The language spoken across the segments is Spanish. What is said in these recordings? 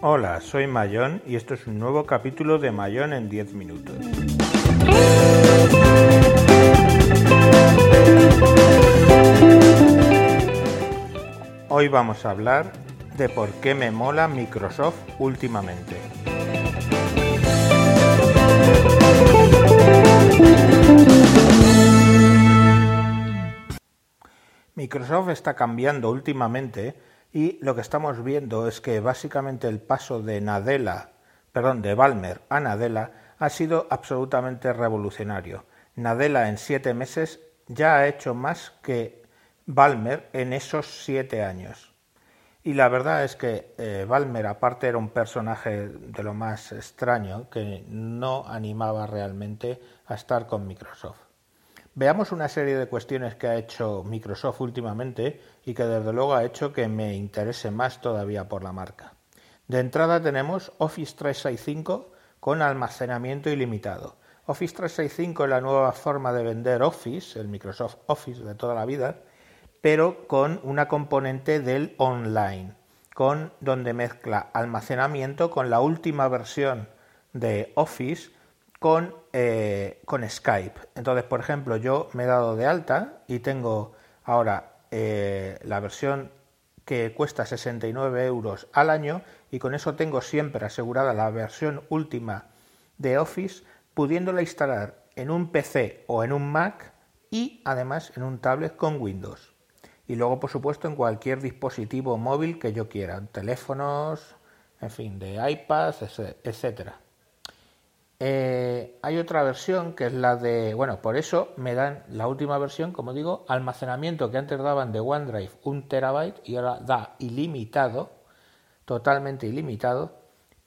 Hola, soy Mayón y esto es un nuevo capítulo de Mayón en 10 minutos. Hoy vamos a hablar de por qué me mola Microsoft últimamente. Microsoft está cambiando últimamente y lo que estamos viendo es que básicamente el paso de Nadella, perdón, de Balmer a Nadella ha sido absolutamente revolucionario. Nadella en siete meses ya ha hecho más que Balmer en esos siete años. Y la verdad es que eh, Balmer, aparte, era un personaje de lo más extraño que no animaba realmente a estar con Microsoft. Veamos una serie de cuestiones que ha hecho Microsoft últimamente y que desde luego ha hecho que me interese más todavía por la marca. De entrada tenemos Office 365 con almacenamiento ilimitado. Office 365 es la nueva forma de vender Office, el Microsoft Office de toda la vida, pero con una componente del online, con donde mezcla almacenamiento con la última versión de Office con, eh, con Skype. Entonces, por ejemplo, yo me he dado de alta y tengo ahora eh, la versión que cuesta 69 euros al año y con eso tengo siempre asegurada la versión última de Office, pudiéndola instalar en un PC o en un Mac y además en un tablet con Windows. Y luego, por supuesto, en cualquier dispositivo móvil que yo quiera, teléfonos, en fin, de iPads, etcétera. Eh, hay otra versión que es la de, bueno, por eso me dan la última versión, como digo, almacenamiento que antes daban de OneDrive un terabyte y ahora da ilimitado, totalmente ilimitado,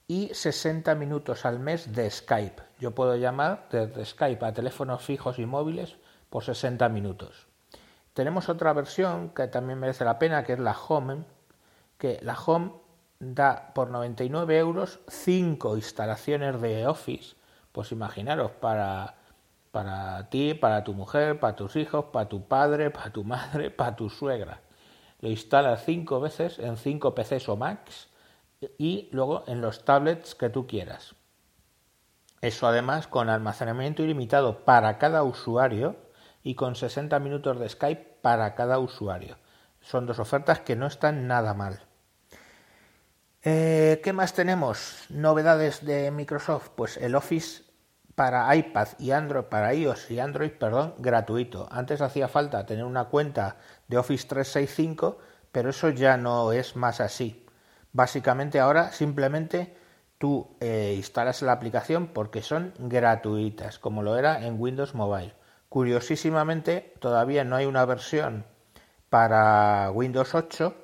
y 60 minutos al mes de Skype. Yo puedo llamar desde Skype a teléfonos fijos y móviles por 60 minutos. Tenemos otra versión que también merece la pena, que es la Home, que la Home da por 99 euros 5 instalaciones de Office pues imaginaros, para, para ti, para tu mujer, para tus hijos, para tu padre, para tu madre, para tu suegra. Lo instalas cinco veces en cinco PCs o Macs y luego en los tablets que tú quieras. Eso además con almacenamiento ilimitado para cada usuario y con 60 minutos de Skype para cada usuario. Son dos ofertas que no están nada mal. Eh, ¿Qué más tenemos? Novedades de Microsoft. Pues el Office para iPad y Android, para iOS y Android, perdón, gratuito. Antes hacía falta tener una cuenta de Office 365, pero eso ya no es más así. Básicamente ahora simplemente tú eh, instalas la aplicación porque son gratuitas, como lo era en Windows Mobile. Curiosísimamente, todavía no hay una versión para Windows 8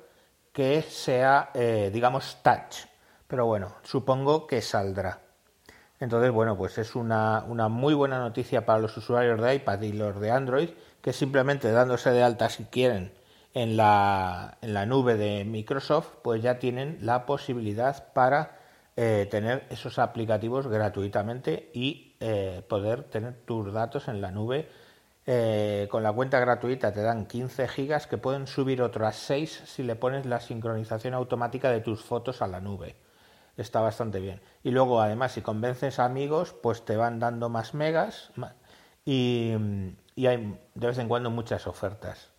que sea, eh, digamos, touch. Pero bueno, supongo que saldrá. Entonces, bueno, pues es una, una, muy buena noticia para los usuarios de iPad y los de Android, que simplemente dándose de alta si quieren en la, en la nube de Microsoft, pues ya tienen la posibilidad para eh, tener esos aplicativos gratuitamente y eh, poder tener tus datos en la nube eh, con la cuenta gratuita te dan 15 gigas que pueden subir otras 6 si le pones la sincronización automática de tus fotos a la nube. Está bastante bien. Y luego, además, si convences a amigos, pues te van dando más megas y, y hay de vez en cuando muchas ofertas.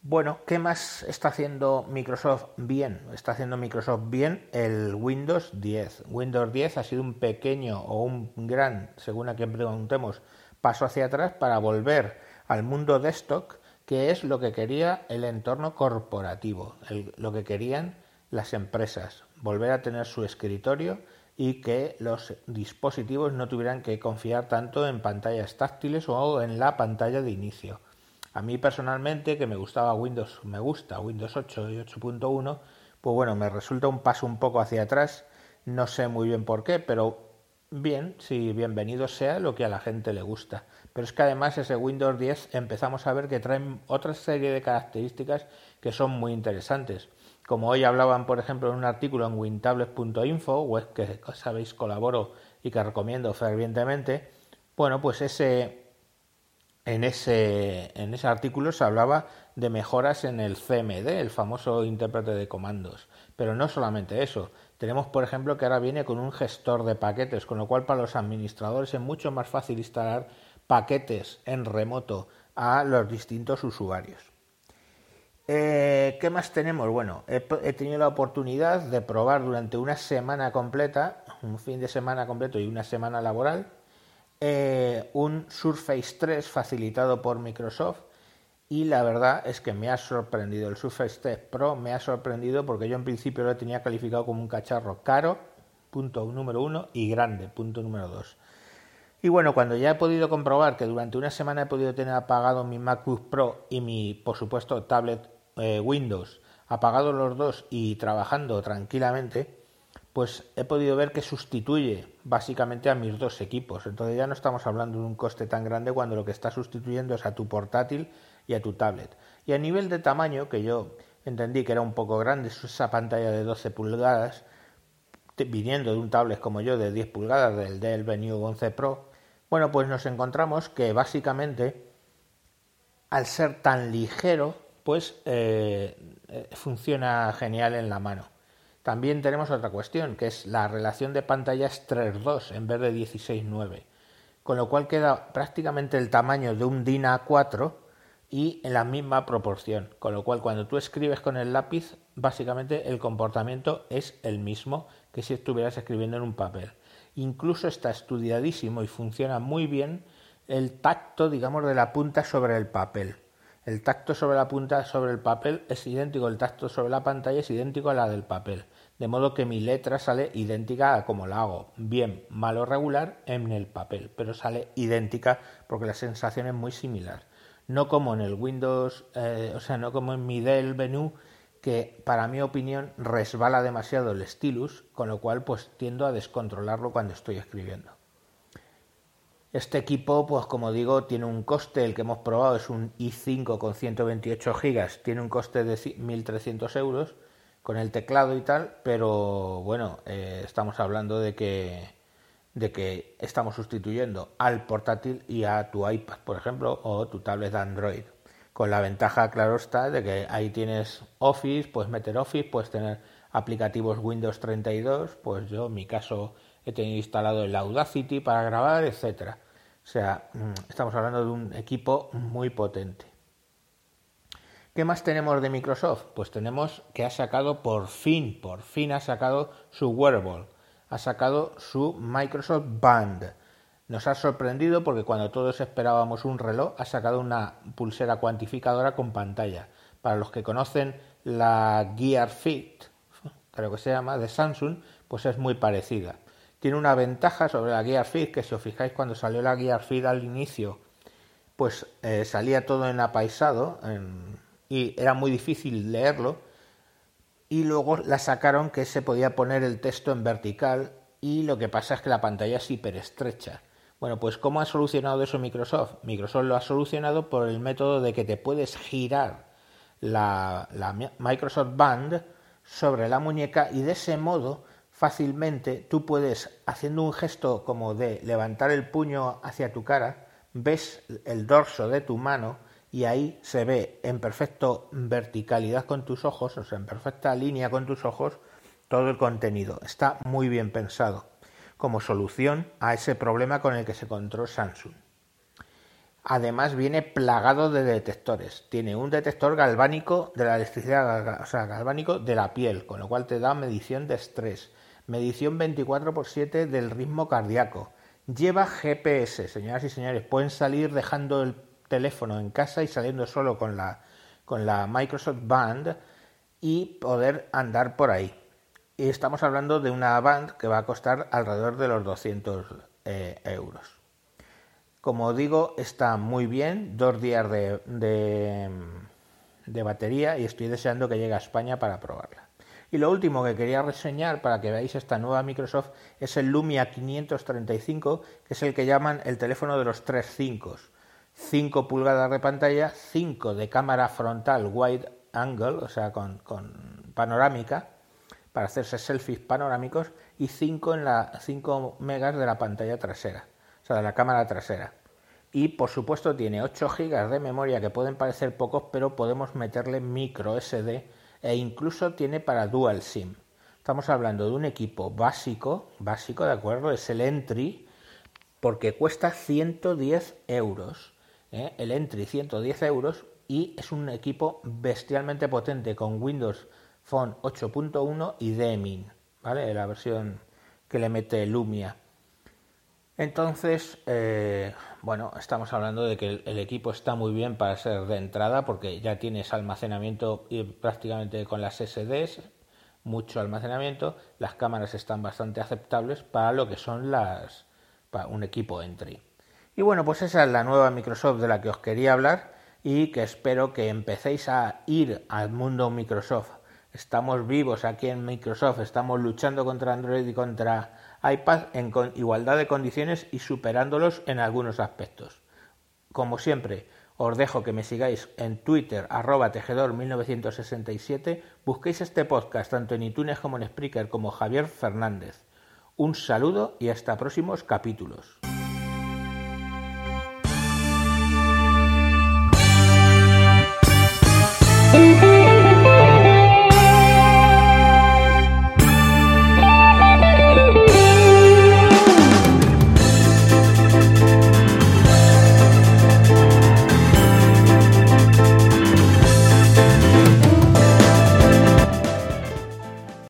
Bueno, ¿qué más está haciendo Microsoft bien? Está haciendo Microsoft bien el Windows 10. Windows 10 ha sido un pequeño o un gran, según a quien preguntemos, paso hacia atrás para volver al mundo desktop, que es lo que quería el entorno corporativo, lo que querían las empresas, volver a tener su escritorio y que los dispositivos no tuvieran que confiar tanto en pantallas táctiles o en la pantalla de inicio. A mí personalmente, que me gustaba Windows, me gusta Windows 8 y 8.1, pues bueno, me resulta un paso un poco hacia atrás, no sé muy bien por qué, pero Bien, sí, bienvenido sea lo que a la gente le gusta. Pero es que además ese Windows 10 empezamos a ver que trae otra serie de características que son muy interesantes. como hoy hablaban, por ejemplo, en un artículo en wintables.info, web que sabéis colaboro y que recomiendo fervientemente, bueno, pues ese, en, ese, en ese artículo se hablaba de mejoras en el CMD, el famoso intérprete de comandos. Pero no solamente eso. Tenemos, por ejemplo, que ahora viene con un gestor de paquetes, con lo cual para los administradores es mucho más fácil instalar paquetes en remoto a los distintos usuarios. Eh, ¿Qué más tenemos? Bueno, he, tenido la oportunidad de probar durante una semana completa, un fin de semana completo y una semana laboral, eh, un Surface 3 facilitado por Microsoft y la verdad es que me ha sorprendido. El Surface 3 Pro me ha sorprendido porque yo en principio lo tenía calificado como un cacharro caro, punto número uno, y grande, punto número dos. Y bueno, cuando ya he podido comprobar que durante una semana he podido tener apagado mi MacBook Pro y mi, por supuesto, tablet eh, Windows, apagados los dos y trabajando tranquilamente, pues he podido ver que sustituye básicamente a mis dos equipos. Entonces ya no estamos hablando de un coste tan grande cuando lo que está sustituyendo es a tu portátil y a tu tablet. Y a nivel de tamaño, que yo entendí que era un poco grande esa pantalla de 12 pulgadas, viniendo de un tablet como yo de 10 pulgadas del Dell Venue 11 Pro, bueno, pues nos encontramos que básicamente al ser tan ligero pues eh, eh, funciona genial en la mano. También tenemos otra cuestión, que es la relación de pantallas 3.2 en vez de 16.9, con lo cual queda prácticamente el tamaño de un DIN A4 y en la misma proporción, con lo cual cuando tú escribes con el lápiz, básicamente el comportamiento es el mismo que si estuvieras escribiendo en un papel. Incluso está estudiadísimo y funciona muy bien el tacto, digamos, de la punta sobre el papel. El tacto sobre la punta sobre el papel es idéntico, el tacto sobre la pantalla es idéntico a la del papel, de modo que mi letra sale idéntica a como la hago, bien, mal o regular en el papel, pero sale idéntica porque la sensación es muy similar. No como en el Windows, eh, o sea, no como en mi Dell Venue, que para mi opinión resbala demasiado el stylus, con lo cual pues tiendo a descontrolarlo cuando estoy escribiendo. Este equipo, pues como digo, tiene un coste, el que hemos probado es un i5 con 128 gigas, tiene un coste de 1.300 euros con el teclado y tal, pero bueno, eh, estamos hablando de que, de que estamos sustituyendo al portátil y a tu iPad, por ejemplo, o tu tablet Android. Con la ventaja, claro está, de que ahí tienes Office, puedes meter Office, puedes tener aplicativos Windows 32, pues yo en mi caso he tenido instalado el Audacity para grabar, etcétera. O sea, mm, estamos hablando de un equipo muy potente. ¿Qué más tenemos de Microsoft? Pues tenemos que ha sacado por fin, por fin ha sacado su wearable, ha sacado su Microsoft Band. Nos ha sorprendido porque cuando todos esperábamos un reloj, ha sacado una pulsera cuantificadora con pantalla. Para los que conocen la Gear Fit, creo que se llama, de Samsung, pues es muy parecida tiene una ventaja sobre la Gear Fit, que si os fijáis cuando salió la Gear Fit al inicio, pues eh, salía todo en apaisado y era muy difícil leerlo. Y luego la sacaron que se podía poner el texto en vertical y lo que pasa es que la pantalla es hiper estrecha. Bueno, pues ¿cómo ha solucionado eso Microsoft? Microsoft lo ha solucionado por el método de que te puedes girar la Microsoft Band sobre la muñeca y de ese modo fácilmente tú puedes, haciendo un gesto como de levantar el puño hacia tu cara, ves el dorso de tu mano y ahí se ve en perfecta verticalidad con tus ojos, o sea, en perfecta línea con tus ojos, todo el contenido. Está muy bien pensado como solución a ese problema con el que se encontró Samsung. Además viene plagado de detectores. Tiene un detector galvánico de la electricidad, o sea, galvánico de la piel, con lo cual te da medición de estrés medición 24 x 7 del ritmo cardíaco. Lleva GPS, señoras y señores. Pueden salir dejando el teléfono en casa y saliendo solo con la, con la Microsoft Band y poder andar por ahí. Y estamos hablando de una band que va a costar alrededor de los 200 eh, euros. Como digo, está muy bien, dos días de, de batería y estoy deseando que llegue a España para probarla. Y lo último que quería reseñar para que veáis esta nueva Microsoft es el Lumia 535, que es el que llaman el teléfono de los 3.5. 5 pulgadas de pantalla, 5 de cámara frontal wide angle, o sea, con, panorámica para hacerse selfies panorámicos y 5 en la 5 megas de la pantalla trasera, o sea, de la cámara trasera. Y por supuesto tiene 8 gigas de memoria que pueden parecer pocos, pero podemos meterle micro SD e incluso tiene para dual SIM. Estamos hablando de un equipo básico, básico, ¿de acuerdo? Es el Entry, porque cuesta 110 euros. ¿Eh? El Entry 110 euros y es un equipo bestialmente potente con Windows Phone 8.1 y DMIN, ¿vale? La versión que le mete Lumia. Entonces, eh, bueno, estamos hablando de que el, equipo está muy bien para ser de entrada porque ya tienes almacenamiento prácticamente con las SDs, mucho almacenamiento, las cámaras están bastante aceptables para lo que son las para un equipo entry. Y bueno, pues esa es la nueva Microsoft de la que os quería hablar y que espero que empecéis a ir al mundo Microsoft. Estamos vivos aquí en Microsoft, estamos luchando contra Android y contra iPad en igualdad de condiciones y superándolos en algunos aspectos. Como siempre, os dejo que me sigáis en Twitter, arroba tejedor1967, busquéis este podcast tanto en iTunes como en Spreaker como Javier Fernández. Un saludo y hasta próximos capítulos.